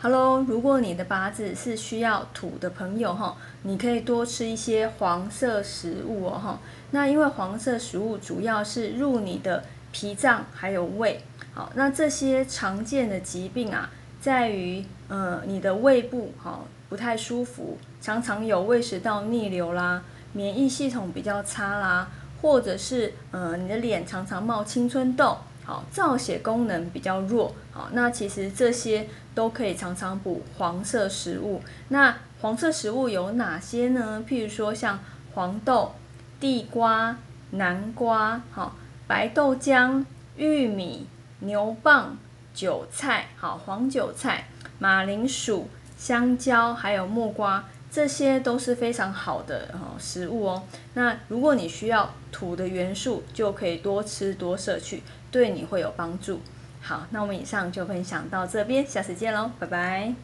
Hello，如果你的八字是需要土的朋友哈，你可以多吃一些黄色食物哦哈。那因为黄色食物主要是入你的脾脏还有胃，好，那这些常见的疾病啊，在于呃你的胃部哈不太舒服，常常有胃食道逆流啦，免疫系统比较差啦，或者是呃你的脸常常冒青春痘。好，造血功能比较弱，好，那其实这些都可以常常补黄色食物。那黄色食物有哪些呢？譬如说像黄豆、地瓜、南瓜，好，白豆浆、玉米、牛蒡、韭菜，好，黄韭菜、马铃薯、香蕉，还有木瓜。这些都是非常好的哈食物哦。那如果你需要土的元素，就可以多吃多摄取，对你会有帮助。好，那我们以上就分享到这边，下次见喽，拜拜。